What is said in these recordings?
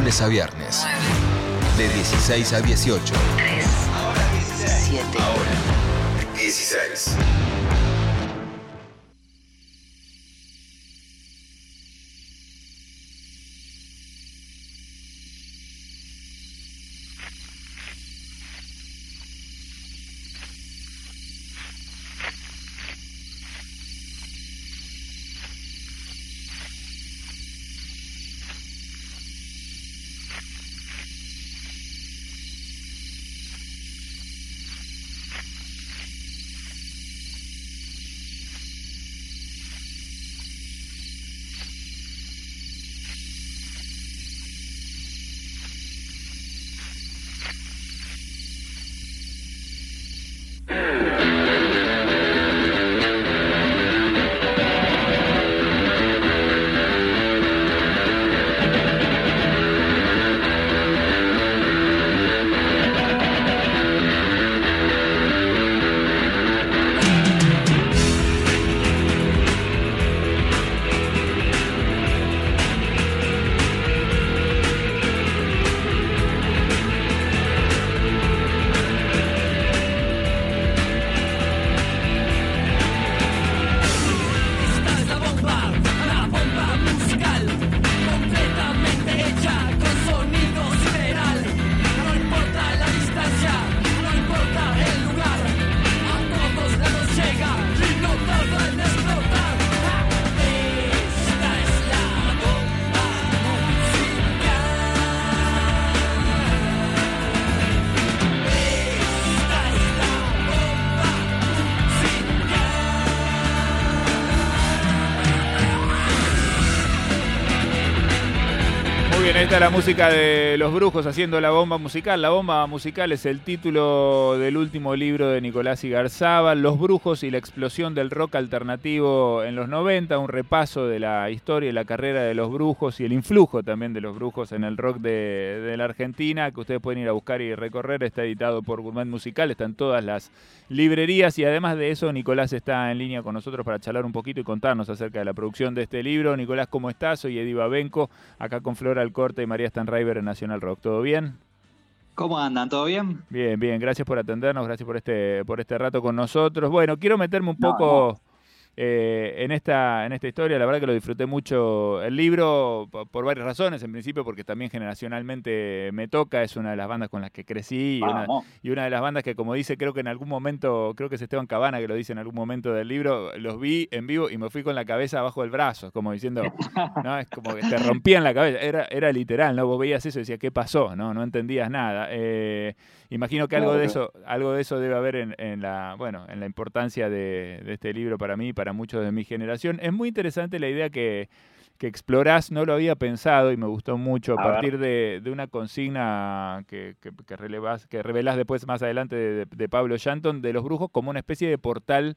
lunes a viernes. De 16 a 18. 3, 7. Ahora. 16. Esta es la música de Los Brujos haciendo la bomba musical. La bomba musical es el título del último libro de Nicolás Igarzábal, Los Brujos y la explosión del rock alternativo en los 90, un repaso de la historia y la carrera de los brujos y el influjo también de los brujos en el rock de, la Argentina, que ustedes pueden ir a buscar y recorrer. Está editado por Gourmet Musical, está en todas las librerías y además de eso, Nicolás está en línea con nosotros para charlar un poquito y contarnos acerca de la producción de este libro. Nicolás, ¿cómo estás? Soy Eddie Babenco, acá con Flora Alcorte y María Stanriver en Nacional Rock. ¿Todo bien? ¿Cómo andan? ¿Todo bien? Bien, bien, gracias por atendernos, gracias por este, por este rato con nosotros. Bueno, quiero meterme un No, poco eh, en, esta, en esta historia, la verdad que lo disfruté mucho el libro po- por, varias razones, en principio porque también generacionalmente me toca, es una de las bandas con las que crecí y una, Vamos. y una de las bandas que como dice, creo que en algún momento, creo que es Esteban Cabana que lo dice en algún momento del libro, los vi en vivo y me fui con la cabeza abajo del brazo, como diciendo, no, es como que te rompían la cabeza, era, era literal, ¿no? Vos veías eso y decías, ¿qué pasó? No, no entendías nada. Eh, imagino que algo de eso, algo de eso debe haber en, en la, bueno, en la importancia de, de este libro para mí para muchos de mi generación. Es muy interesante la idea que, que explorás, no lo había pensado y me gustó mucho a, partir de, de una consigna que, que, que, relevás- que revelás después más adelante de, de Pablo Shanton, de los brujos como una especie de portal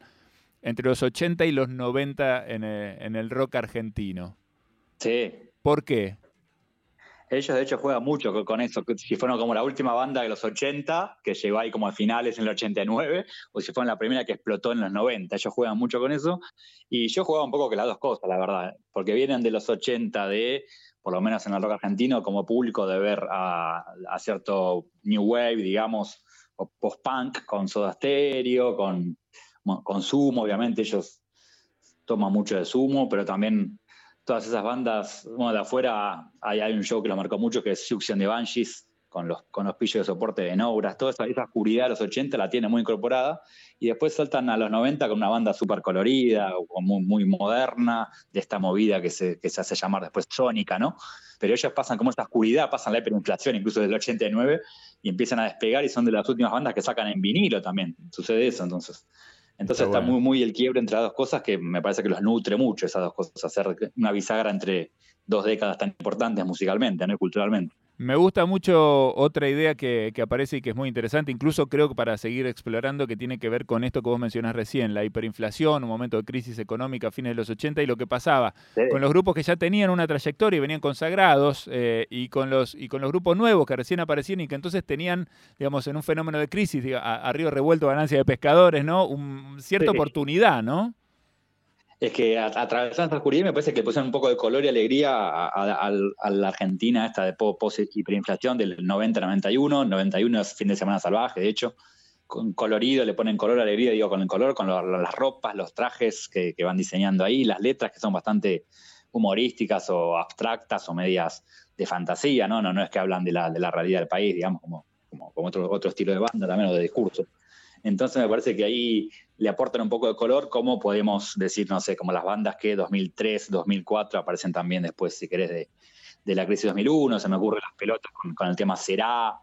entre los 80 y los 90 en el, en el rock argentino. Sí. ¿Por qué? Ellos de hecho juegan mucho con- eso, que si fueron como la última banda de los 80, que llegó ahí como a finales en el 89, o si fueron la primera que explotó en los 90. Ellos juegan mucho con eso. Y yo jugaba un poco con las dos cosas, la verdad, porque vienen de los 80 de, por lo menos en el rock argentino, como público de ver a, a cierto New Wave, digamos, o post-punk, con Soda Stereo, con, con Sumo, obviamente ellos toman mucho de Sumo, pero también todas esas bandas, bueno, de afuera hay, hay un show que lo marcó mucho que es Suction de Banshees, con los, con los pillos de soporte de Nobras, toda esa, esa oscuridad de los 80 la tiene muy incorporada, y después saltan a los 90 con una banda súper colorida, o muy, muy moderna, de esta movida que se, que se hace llamar después sónica, ¿no? Pero ellos pasan como esta oscuridad, pasan la hiperinflación incluso del 89, y empiezan a despegar y son de las últimas bandas que sacan en vinilo también, sucede eso entonces. Entonces Está está, bueno. muy, muy el quiebre entre las dos cosas que me parece que los nutre mucho esas dos cosas, hacer una bisagra entre dos décadas tan importantes musicalmente, ¿no? y culturalmente. Me gusta mucho otra idea que, que aparece y que es muy interesante, incluso creo que para seguir explorando, que tiene que ver con esto que vos mencionás recién, la hiperinflación, un momento de crisis económica a fines de los 80 y lo que pasaba con los grupos que ya tenían una trayectoria y venían consagrados eh, y, con los, y con los grupos nuevos que recién aparecían y que entonces tenían, digamos, en un fenómeno de crisis, diga, a, a río revuelto, ganancia de pescadores, ¿no? Un, cierta Sí. oportunidad, ¿no? Es que a- atravesando esta oscuridad me parece que le pusieron un poco de color y alegría a, la Argentina esta de po- post hiperinflación del 90-91. 91 es fin de semana salvaje, de hecho. Con colorido, le ponen color, alegría, digo, con el color, con las ropas, los trajes que, que van diseñando ahí, las letras que son bastante humorísticas o abstractas o medias de fantasía, ¿no? No, no es que hablan de la, de la realidad del país, digamos, como, como, como otro, otro estilo de banda también o de discurso. Entonces me parece que ahí le aportan un poco de color, como podemos decir, no sé, como las bandas que 2003, 2004 aparecen también después, si querés, de, de la crisis 2001, se me ocurren las pelotas con, el tema Será,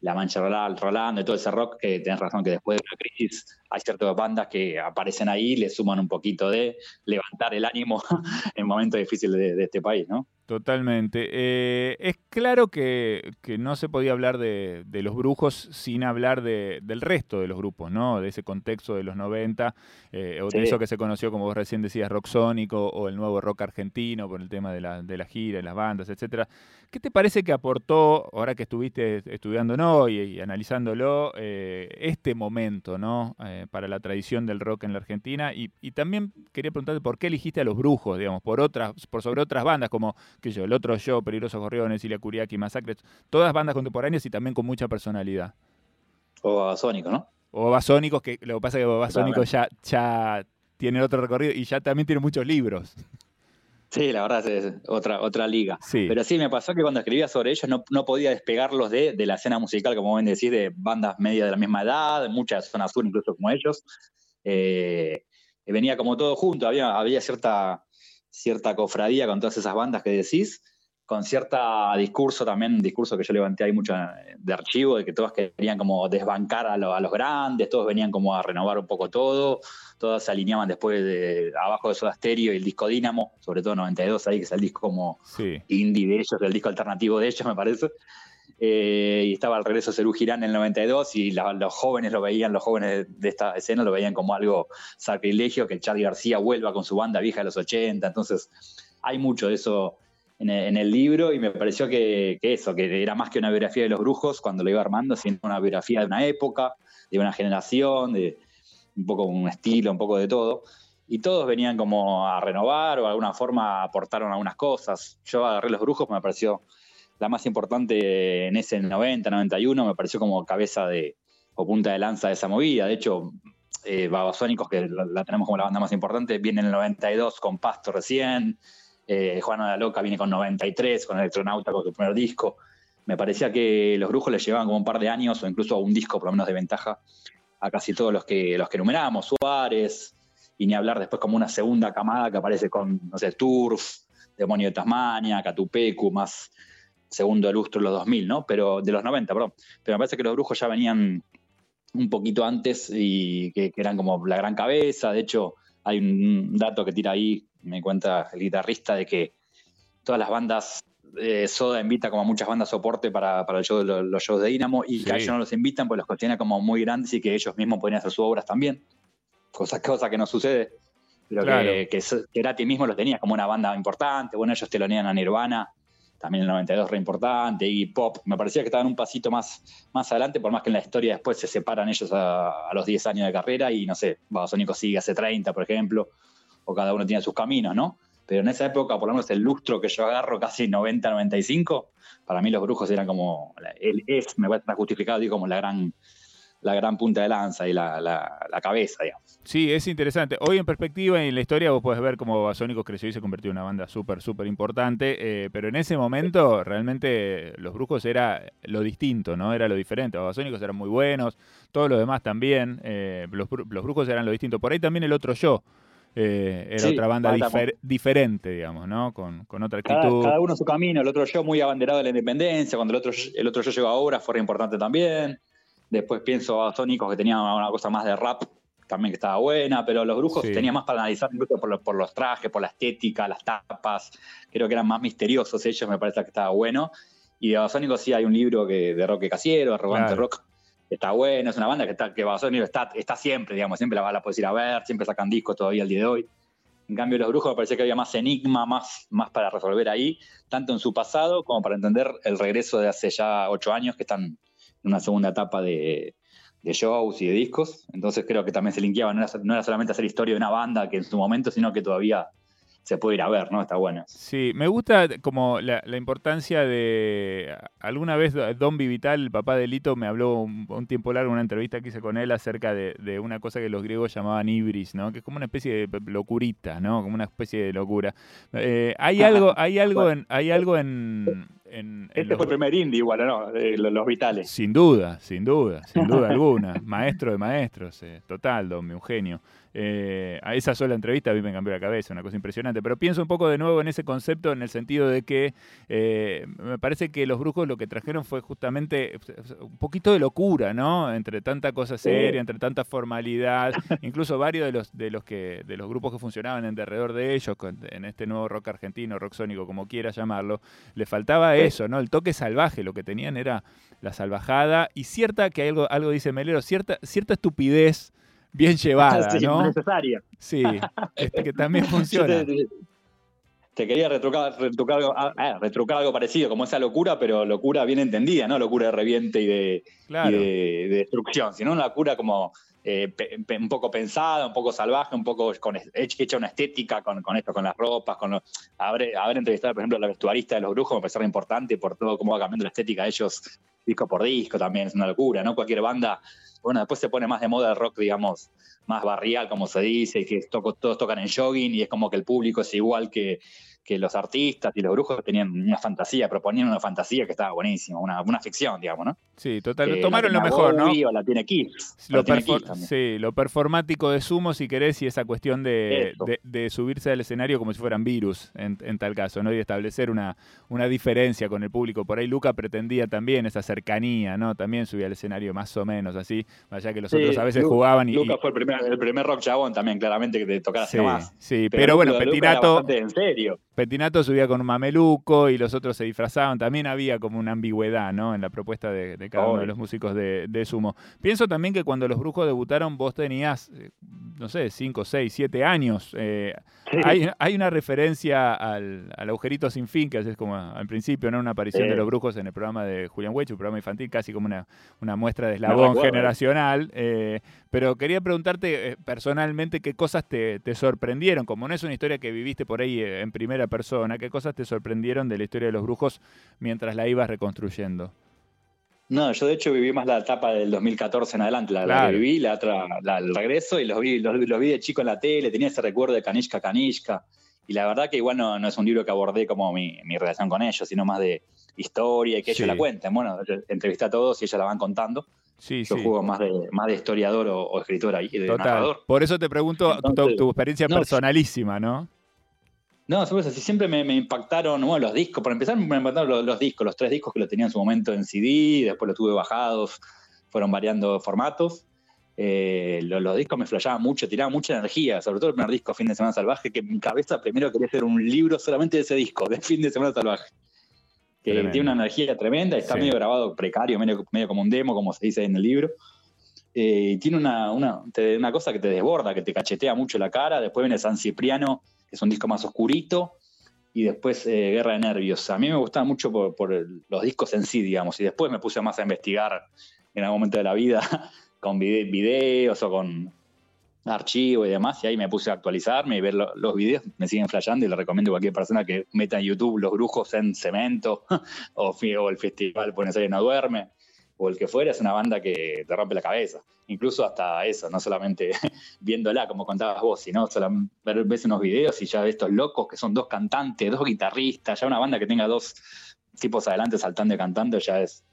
La Mancha Rolando, y todo ese rock, que tenés razón que después de la crisis hay ciertas bandas que aparecen ahí le suman un poquito de levantar el ánimo en momentos difíciles de, de este país, ¿no? Totalmente. Eh, es claro que, que no se podía hablar de, de los brujos sin hablar de- del resto de los grupos, ¿no? De ese contexto de los 90, eh, o de eso que se conoció, como vos recién decías, rock sónico, o el nuevo rock argentino, por el tema de la, de la gira, y las bandas, etcétera. ¿Qué te parece que aportó, ahora que estuviste estudiándolo y, y analizándolo, eh, este momento, ¿no? Para la tradición del rock en la Argentina. Y, y también quería preguntarte por qué eligiste a los brujos, digamos, por otras, por sobre otras bandas como que yo, el otro yo, Peligrosos Gorriones, Ilia Curiaki, Masacres, todas bandas contemporáneas y también con mucha personalidad. O Sónico, ¿no? O Babasónicos, que lo que pasa es que Babasónicos ya, ya tiene otro recorrido y ya también tiene muchos libros. Sí, la verdad es otra, otra liga. Sí. Pero sí, me pasó que cuando escribía sobre ellos no, no podía despegarlos de, de la escena musical, como ven decir, de bandas medias de la misma edad, muchas de zona sur incluso como ellos. Eh, venía como todo junto, había, había cierta, cierta cofradía con todas esas bandas que decís, con cierta discurso también, discurso que yo levanté ahí mucho de archivo, de que todas querían como desbancar a, lo- a los grandes, todos venían como a renovar un poco todo, todas se alineaban después de abajo de Soda Stereo y el disco Dínamo, sobre todo 92 ahí, que es el disco como Sí. indie de ellos, el disco alternativo de ellos, me parece. Eh, y estaba al regreso Cerú Girán en el 92 y la- los jóvenes lo veían, los jóvenes de esta escena lo veían como algo sacrilegio, que Charlie García vuelva con su banda vieja de los 80. Entonces, hay mucho de eso en el, en el libro y me pareció que, que eso, que era más que una biografía de los brujos cuando lo iba armando, sino una biografía de una época, de una generación, de un poco un estilo, un poco de todo. Y todos venían como a renovar o de alguna forma aportaron algunas cosas. Yo agarré los brujos, me pareció la más importante en ese 90, 91, me pareció como cabeza de o punta de lanza de esa movida. De hecho, eh, Babasónicos, que la, tenemos como la banda más importante, viene en el 92 con Pasto recién. Eh, Juana la Loca viene con 93, con Electronauta, con su primer disco. Me parecía que los brujos les llevaban como un par de años o incluso un disco por lo menos de ventaja a casi todos los que, los que enumeramos, Suárez, y ni hablar después como una segunda camada que aparece con, no sé, Turf, Demonio de Tasmania, Catupecu, más segundo lustro de los 2000, ¿no? Pero de los 90, perdón. Pero me parece que los brujos ya venían un poquito antes y que, que eran como la gran cabeza. De hecho, hay un dato que tira ahí, me cuenta el guitarrista, de que todas las bandas, eh, Soda invita como a muchas bandas soporte para, para el show de los, los shows de Dynamo y Sí. que a ellos no los invitan pues los consideran como muy grandes y que ellos mismos podrían hacer sus obras también. Cosa, cosa que no sucede. Pero Claro. que, que Cerati mismo los tenía como una banda importante. Bueno, ellos telonean a Nirvana, también el 92 re importante, y Pop. Me parecía que estaban un pasito más, más adelante, por más que en la historia después se separan ellos a, a los 10 años de carrera y no sé, Babasónicos sigue hace 30, por ejemplo, o cada uno tiene sus caminos, ¿no? Pero en esa época, por lo menos el lustro que yo agarro, casi 90, 95, para mí los brujos eran como, el, es, me va a estar justificado, digo, como la gran, la gran punta de lanza y la, la, la cabeza, digamos. Sí, es interesante. Hoy en perspectiva y en la historia vos podés ver cómo Babasónicos creció y se convirtió en una banda súper, súper importante, eh, pero en ese momento realmente Los Brujos era lo distinto, ¿no? Era lo diferente. Babasónicos eran muy buenos, todos los demás también, eh, los, los Brujos eran lo distinto. Por ahí también el otro yo eh, era Sí, otra banda difer- diferente, digamos, ¿no? Con, con otra actitud. cada uno su camino, el otro yo muy abanderado de la independencia, cuando el otro, el otro yo llegó a obra fue re importante también. Después pienso a Sónicos que tenía una cosa más de rap, también que estaba buena, pero los brujos Sí. tenía más para analizar incluso por los, por los trajes, por la estética, las tapas, creo que eran más misteriosos ellos, me parece que estaba bueno. Y de Babasónicos sí hay un libro que, de Roque Casiero, Arrogante Claro. Rock, que está bueno, es una banda que, está, que Babasónicos está, está siempre, digamos, siempre la, la puedes ir a ver, siempre sacan discos todavía al día de hoy. En cambio, los brujos me parecía que había más enigma, más, más para resolver ahí, tanto en su pasado como para entender el regreso de hace ya ocho años, que están una segunda etapa de, de shows y de discos. Entonces creo que también se linkeaba, no era, no era solamente hacer historia de una banda que en su momento, sino que todavía se puede ir a ver, ¿no? Está bueno. Sí, me gusta como la, la importancia de... Alguna vez Don Vivital, el papá de Lito, me habló un, un tiempo largo en una entrevista que hice con él acerca de, de una cosa que los griegos llamaban ibris, ¿no? Que es como una especie de locurita, ¿no? Como una especie de locura. Eh, hay algo, hay algo en... Hay algo en, en- en Este los- fue el primer indie igual, ¿no? Los, vitales. Sin duda, sin duda, sin duda alguna. Maestro de maestros, eh, total, don Eugenio. Eh, a esa sola entrevista a mí me cambió la cabeza, una cosa impresionante. Pero pienso un poco de nuevo en ese concepto, en el sentido de que eh, me parece que los brujos lo que trajeron fue justamente un poquito de locura, ¿no? Entre tanta cosa seria, entre tanta formalidad, incluso varios de los de los que de los grupos que funcionaban en derredor de ellos, en este nuevo rock argentino, rock sónico, como quiera llamarlo, le faltaba eso, ¿no? El toque salvaje, lo que tenían era la salvajada y cierta, que algo, algo dice Melero, cierta, cierta estupidez bien llevada, Sí, ¿no? necesaria. Sí, este, que también funciona. te, quería retrucar, retrucar, algo, ah, ah, retrucar algo parecido, como esa locura, pero locura bien entendida, ¿no? Locura de reviente y de, Claro. y de, de destrucción, sino una locura como eh, un poco pensada, un poco salvaje, un poco con, hecha una estética con, esto, con las ropas, con los- haber, entrevistado, por ejemplo, a la vestuarista de los brujos me parece re importante por todo cómo va cambiando la estética de ellos disco por disco también, es una locura, ¿no? Cualquier banda, bueno, después se pone más de moda el rock, digamos, más barrial, como se dice, y que todos tocan en jogging y es como que el público es igual que, que los artistas y los brujos tenían una fantasía, proponían una fantasía que estaba buenísima, una, una ficción, digamos, ¿no? Sí, total. Tomaron lo mejor, ¿no? O la tiene Kiss. Lo, la tiene Kiss sí, lo performático de Sumo, si querés, y esa cuestión de, de- de subirse al escenario como si fueran virus, en, en tal caso, ¿no? Y establecer una, una diferencia con el público. Por ahí Luca pretendía también esa cercanía, ¿no? También subía al escenario más o menos así, más allá que los Sí, otros a veces jugaban y... Lucas y- fue el primer, el primer rock chabón también, claramente, que te tocara así sí, nomás. sí, pero, bueno, Petinato, en serio. Petinato subía con un mameluco y los otros se disfrazaban. También había como una ambigüedad, ¿no? En la propuesta de, de cada uno de los músicos de, de Sumo. Pienso también que cuando los brujos debutaron, vos tenías, eh, no sé, 5, 6, 7 años. Eh, Sí. hay, hay una referencia al, al agujerito sin fin, que es como al principio, ¿no? Una aparición de los brujos en el programa de Julián Weich, un programa infantil, casi como una, una muestra de eslabón generacional. eh, pero quería preguntarte personalmente qué cosas te, te sorprendieron, como no es una historia que viviste por ahí en primera persona, qué cosas te sorprendieron de la historia de los brujos mientras la ibas reconstruyendo. No, yo de hecho viví más la etapa del 2014 en adelante, la, la Claro. que viví, la otra, la- el regreso, y los vi, los, los vi de chico en la tele, tenía ese recuerdo de Kanishka Kanishka. Y la verdad que igual no, no es un libro que abordé como mi, mi relación con ellos, sino más de historia y que Sí. ellos la cuenten. Bueno, entrevisté a todos y ellos la van contando. Sí, Yo sí. juego más de, más de historiador o, o escritor ahí, de Total. narrador. Por eso te pregunto tu- experiencia no, personalísima, ¿no? No, sobre eso, sí, siempre me, me impactaron, bueno, los discos, para empezar me impactaron los, los discos, los tres discos que lo tenía en su momento en CD, después los tuve bajados, fueron variando formatos. Eh, lo- los, discos me flashaban mucho, tiraban mucha energía, sobre todo el primer disco, Fin de Semana Salvaje, que en mi cabeza primero quería hacer un libro solamente de ese disco, de Fin de Semana Salvaje. Que Tremendo. tiene una energía tremenda, está Sí. medio grabado precario, medio, medio como un demo, como se dice en el libro. Eh, y tiene una, una, una cosa que te desborda, que te cachetea mucho la cara. Después viene San Cipriano, es un disco más oscurito. Y después eh, Guerra de Nervios. A mí me gustaba mucho por, los discos en sí, digamos. Y después me puse más a investigar en algún momento de la vida con vide- videos o con archivos y demás. Y ahí me puse a actualizarme y ver lo- los videos. Me siguen flasheando y le recomiendo a cualquier persona que meta en YouTube Los Brujos en Cemento o, o el Festival Buenos Aires No Duerme o el que fuera, es una banda que te rompe la cabeza. Incluso hasta eso, no solamente viéndola, como contabas vos, sino solamente ver- ves unos videos y ya ves estos locos que son dos cantantes, dos guitarristas, ya una banda que tenga dos tipos adelante saltando y cantando ya es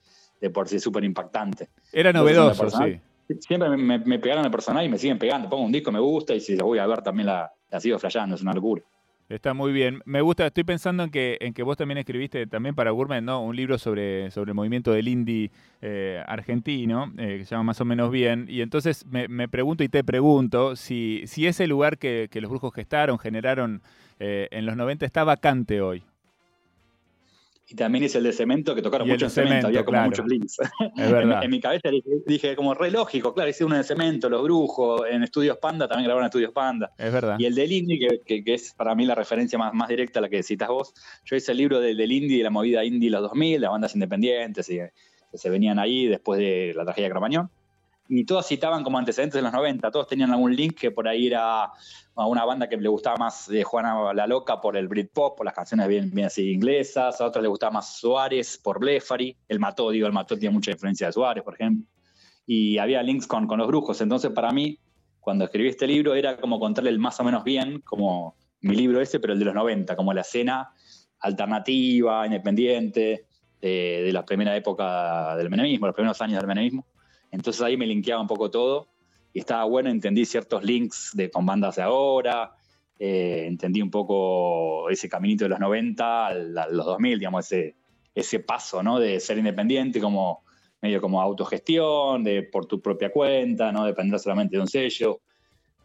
de por sí súper impactante. Era novedoso, sí. Siempre me pegaron el personal y me siguen pegando. Pongo un disco, me gusta y si lo voy a ver también la, la sigo flasheando, es una locura. Está muy bien. Me gusta, estoy pensando en que, en que vos también escribiste también para Gourmet, ¿no? Un libro sobre, sobre el movimiento del indie eh, argentino, eh, que se llama Más o menos bien. Y entonces me, me pregunto y te pregunto si, si ese lugar que, que los brujos gestaron, generaron eh, en los 90 está vacante hoy. Y también hice el de cemento, que tocaron mucho de en cemento, Cemento, había como claro. muchos links. Es En, verdad. en mi cabeza dije, dije como re lógico, claro, hice uno de cemento, los brujos, en Estudios Panda, también grabaron Estudios Panda. Es verdad. Y el del indie, que, que- que es para mí la referencia más, más directa a la que citas vos, yo hice el libro del, del indie, de la movida indie los 2000, las bandas independientes y, que se venían ahí después de la tragedia de Cromañón. Y todos citaban como antecedentes de los 90, todos tenían algún link que por ahí era a una banda que le gustaba más de Juana la Loca por el Britpop, por las canciones bien, bien así inglesas, a otros le gustaba más Suárez por Blefari, el Mató, digo, el Mató tiene mucha influencia de Suárez, por ejemplo, y había links con, con los brujos, entonces para mí, cuando escribí este libro, era como contarle el más o menos bien, como mi libro ese, pero el de los 90, como la escena alternativa, independiente, de, de la primera época del menemismo, los primeros años del menemismo. Entonces ahí me linkeaba un poco todo y estaba bueno, entendí ciertos links de, con bandas de ahora, eh, entendí un poco ese caminito de los 90 a los 2000, digamos, ese, ese paso, ¿no? De ser independiente como medio como autogestión, de por tu propia cuenta, no depender solamente de un sello,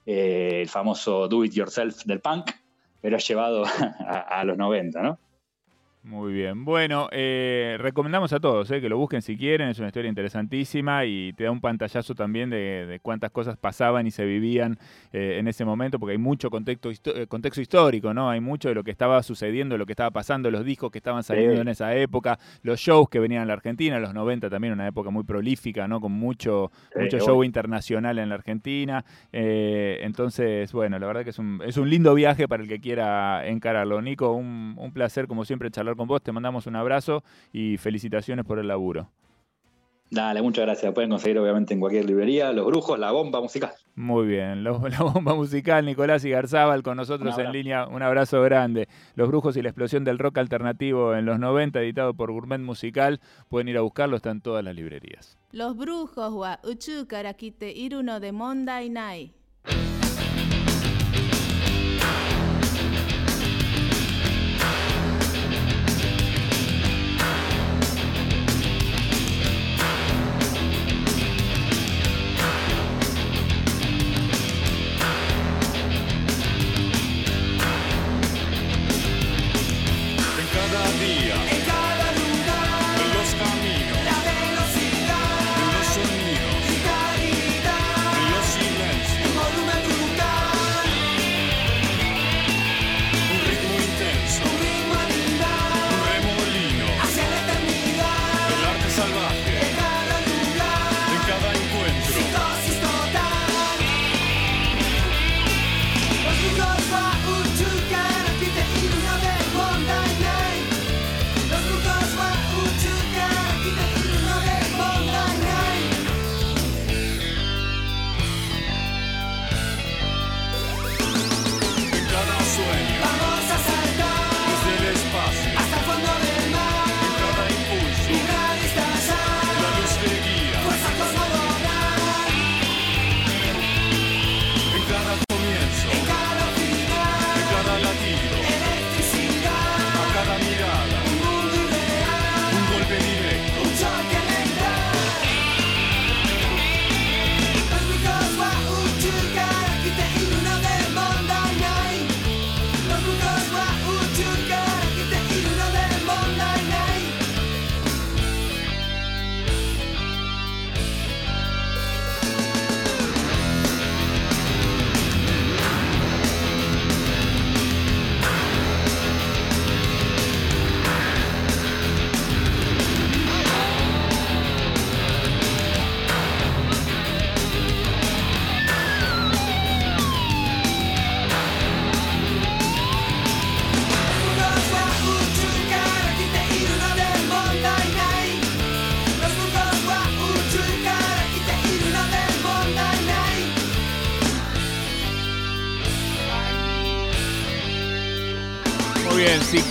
eh, el famoso do it yourself del punk, pero llevado a, a los 90, ¿no? Muy bien. Bueno, eh, recomendamos a todos eh, que lo busquen si quieren. Es una historia interesantísima y te da un pantallazo también de, de cuántas cosas pasaban y se vivían eh, en ese momento, porque hay mucho contexto, eh, contexto histórico, ¿no? Hay mucho de lo que estaba sucediendo, lo que estaba pasando, los discos que estaban saliendo Sí. en esa época, los shows que venían a la Argentina, los 90 también, una época muy prolífica, ¿no? Con mucho, Sí, mucho show internacional en la Argentina. Eh, entonces, bueno, la verdad que es un, es un lindo viaje para el que quiera encararlo. Nico, un, un placer como siempre charlar con vos, te mandamos un abrazo y felicitaciones por el laburo. Dale, muchas gracias. Pueden conseguir obviamente en cualquier librería. Los Brujos, La Bomba Musical. Muy bien, la, Bomba Musical, Nicolás Igarzábal con nosotros en línea. Un abrazo grande. Los Brujos y la explosión del rock alternativo en los 90, editado por Gourmet Musical. Pueden ir a buscarlo, está en todas las librerías. Los Brujos, wa Uchu Karakite Iruno de Monda Inai.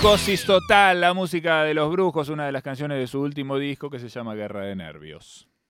Psicosis Total, la música de los brujos, una de las canciones de su último disco que se llama Guerra de Nervios.